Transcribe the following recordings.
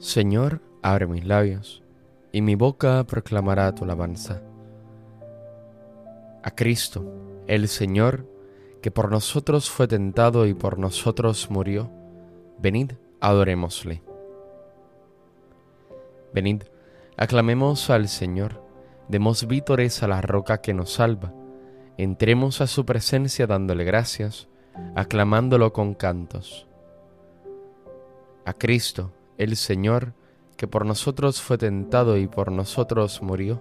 Señor, abre mis labios, y mi boca proclamará tu alabanza. A Cristo, el Señor, que por nosotros fue tentado y por nosotros murió, venid, adorémosle. Venid, aclamemos al Señor, demos vítores a la roca que nos salva, entremos a su presencia dándole gracias, aclamándolo con cantos. A Cristo, el Señor, que por nosotros fue tentado y por nosotros murió,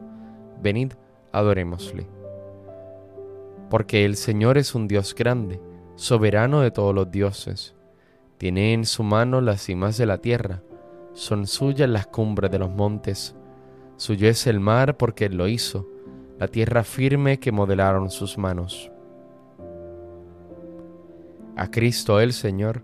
venid, adorémosle. Porque el Señor es un Dios grande, soberano de todos los dioses. Tiene en su mano las cimas de la tierra, son suyas las cumbres de los montes. Suyo es el mar porque Él lo hizo, la tierra firme que modelaron sus manos. A Cristo el Señor,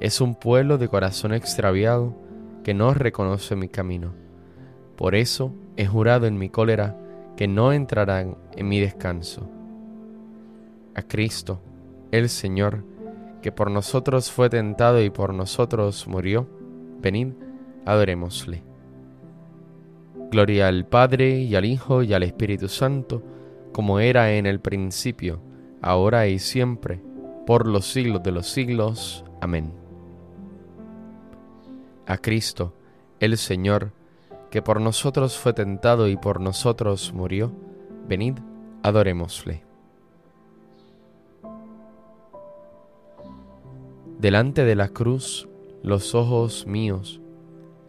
es un pueblo de corazón extraviado que no reconoce mi camino. Por eso he jurado en mi cólera que no entrarán en mi descanso. A Cristo, el Señor, que por nosotros fue tentado y por nosotros murió, venid, adorémosle. Gloria al Padre y al Hijo y al Espíritu Santo, como era en el principio, ahora y siempre, por los siglos de los siglos. Amén a Cristo, el Señor, que por nosotros fue tentado y por nosotros murió, venid, adorémosle. Delante de la cruz, los ojos míos,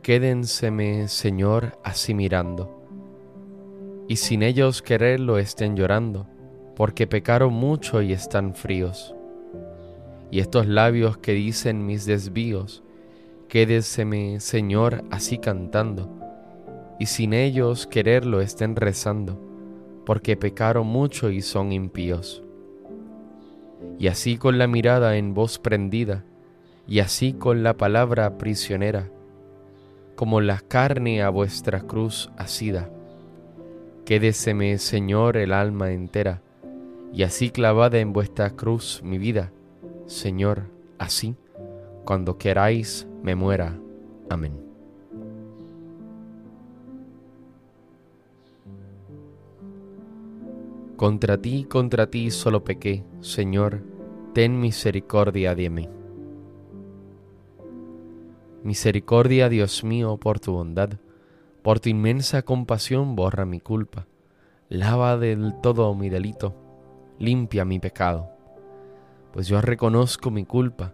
quédenseme, Señor, así mirando, y sin ellos quererlo estén llorando, porque pecaron mucho y están fríos. Y estos labios que dicen mis desvíos, Quédeseme, Señor, así cantando, y sin ellos quererlo estén rezando, porque pecaron mucho y son impíos. Y así con la mirada en voz prendida, y así con la palabra prisionera, como la carne a vuestra cruz asida. Quédeseme, Señor, el alma entera, y así clavada en vuestra cruz mi vida, Señor, así, cuando queráis me muera. Amén. Contra ti, contra ti solo pequé, Señor, ten misericordia de mí. Misericordia, Dios mío, por tu bondad, por tu inmensa compasión borra mi culpa, lava del todo mi delito, limpia mi pecado, pues yo reconozco mi culpa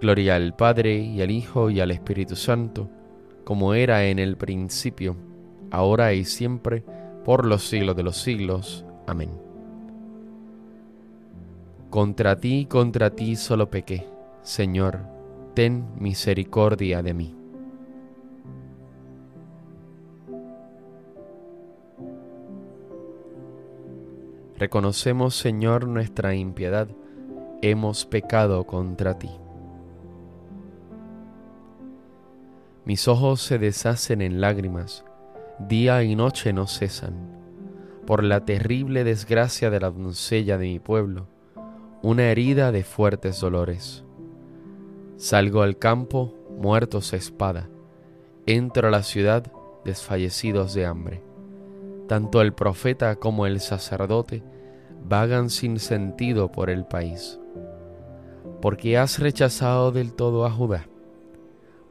Gloria al Padre y al Hijo y al Espíritu Santo, como era en el principio, ahora y siempre, por los siglos de los siglos. Amén. Contra ti, contra ti solo pequé, Señor, ten misericordia de mí. Reconocemos, Señor, nuestra impiedad, hemos pecado contra ti. Mis ojos se deshacen en lágrimas, día y noche no cesan, por la terrible desgracia de la doncella de mi pueblo, una herida de fuertes dolores. Salgo al campo, muertos a espada, entro a la ciudad, desfallecidos de hambre. Tanto el profeta como el sacerdote vagan sin sentido por el país. Porque has rechazado del todo a Judá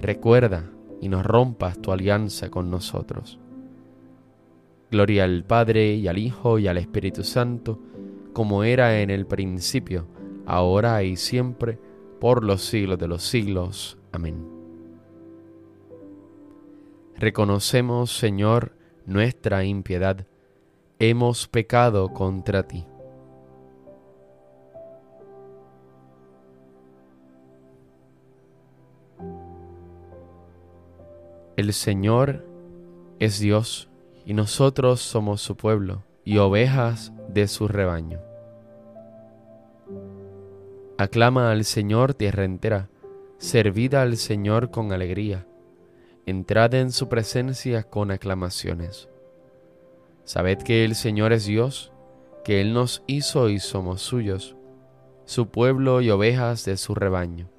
recuerda y nos rompas tu alianza con nosotros. Gloria al Padre y al Hijo y al Espíritu Santo, como era en el principio, ahora y siempre, por los siglos de los siglos. Amén. Reconocemos, Señor, nuestra impiedad, hemos pecado contra ti. El Señor es Dios y nosotros somos su pueblo y ovejas de su rebaño. Aclama al Señor tierra entera, servida al Señor con alegría, entrad en su presencia con aclamaciones. Sabed que el Señor es Dios, que Él nos hizo y somos suyos, su pueblo y ovejas de su rebaño.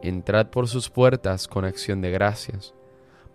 Entrad por sus puertas con acción de gracias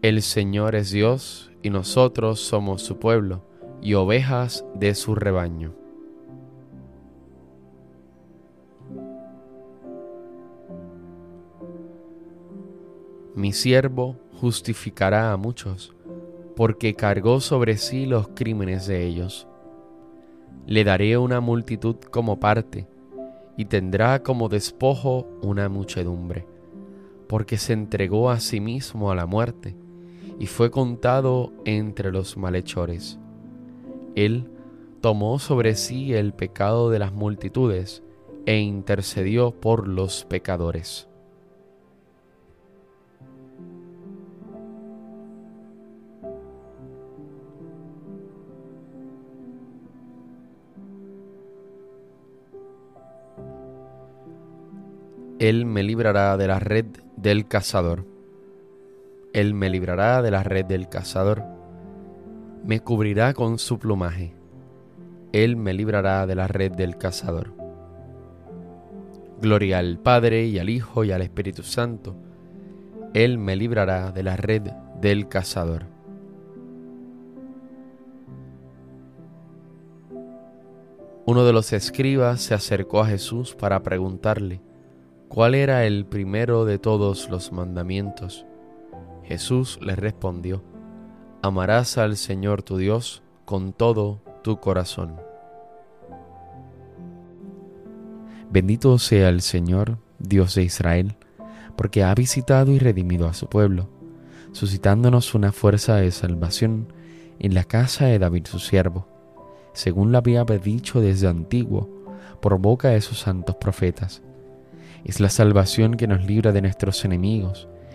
El Señor es Dios y nosotros somos su pueblo y ovejas de su rebaño. Mi siervo justificará a muchos, porque cargó sobre sí los crímenes de ellos. Le daré una multitud como parte, y tendrá como despojo una muchedumbre, porque se entregó a sí mismo a la muerte y fue contado entre los malhechores. Él tomó sobre sí el pecado de las multitudes e intercedió por los pecadores. Él me librará de la red del cazador Él me librará de la red del cazador. Me cubrirá con su plumaje. Él me librará de la red del cazador. Gloria al Padre y al Hijo y al Espíritu Santo. Él me librará de la red del cazador. Uno de los escribas se acercó a Jesús para preguntarle cuál era el primero de todos los mandamientos. Jesús le respondió, Amarás al Señor tu Dios con todo tu corazón. Bendito sea el Señor, Dios de Israel, porque ha visitado y redimido a su pueblo, suscitándonos una fuerza de salvación en la casa de David su siervo según lo había dicho desde antiguo, por boca de sus santos profetas. Es la salvación que nos libra de nuestros enemigos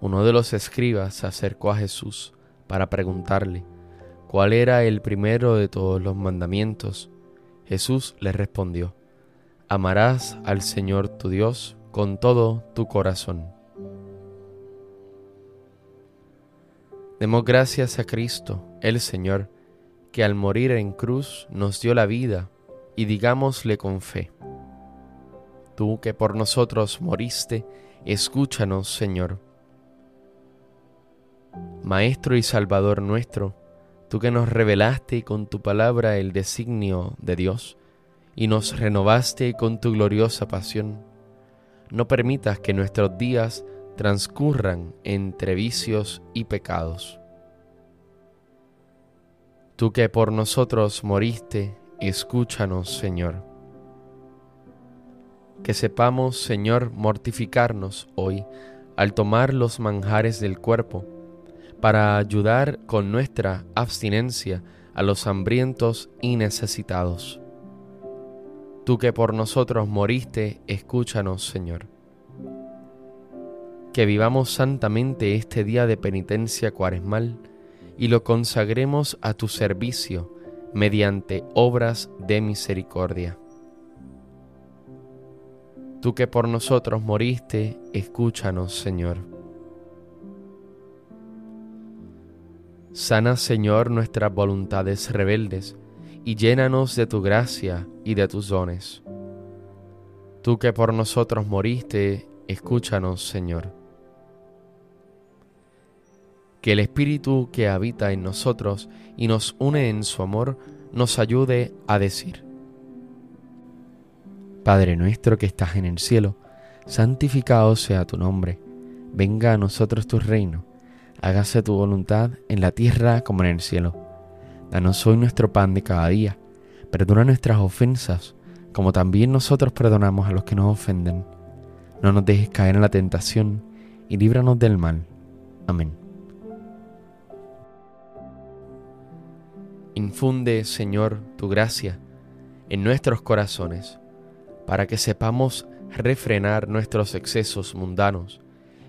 Uno de los escribas se acercó a Jesús para preguntarle cuál era el primero de todos los mandamientos. Jesús le respondió, Amarás al Señor tu Dios con todo tu corazón. Demos gracias a Cristo, el Señor, que al morir en cruz nos dio la vida, y digámosle con fe, Tú que por nosotros moriste, escúchanos, Señor. Maestro y Salvador nuestro, tú que nos revelaste con tu palabra el designio de Dios, y nos renovaste con tu gloriosa pasión, no permitas que nuestros días transcurran entre vicios y pecados Tú que por nosotros moriste, escúchanos, Señor. Que sepamos, Señor, mortificarnos hoy al tomar los manjares del cuerpo, para ayudar con nuestra abstinencia a los hambrientos y necesitados. Tú que por nosotros moriste, escúchanos, Señor. Que vivamos santamente este día de penitencia cuaresmal, y lo consagremos a tu servicio mediante obras de misericordia. Tú que por nosotros moriste, escúchanos, Señor. Sana, Señor, nuestras voluntades rebeldes y llénanos de tu gracia y de tus dones. Tú que por nosotros moriste, escúchanos, Señor que el Espíritu que habita en nosotros y nos une en su amor nos ayude a decir, Padre nuestro que estás en el cielo, santificado sea tu nombre, venga a nosotros tu reino, hágase tu voluntad en la tierra como en el cielo. Danos hoy nuestro pan de cada día, perdona nuestras ofensas, como también nosotros perdonamos a los que nos ofenden. No nos dejes caer en la tentación, y líbranos del mal. Amén. Infunde, Señor, tu gracia en nuestros corazones, para que sepamos refrenar nuestros excesos mundanos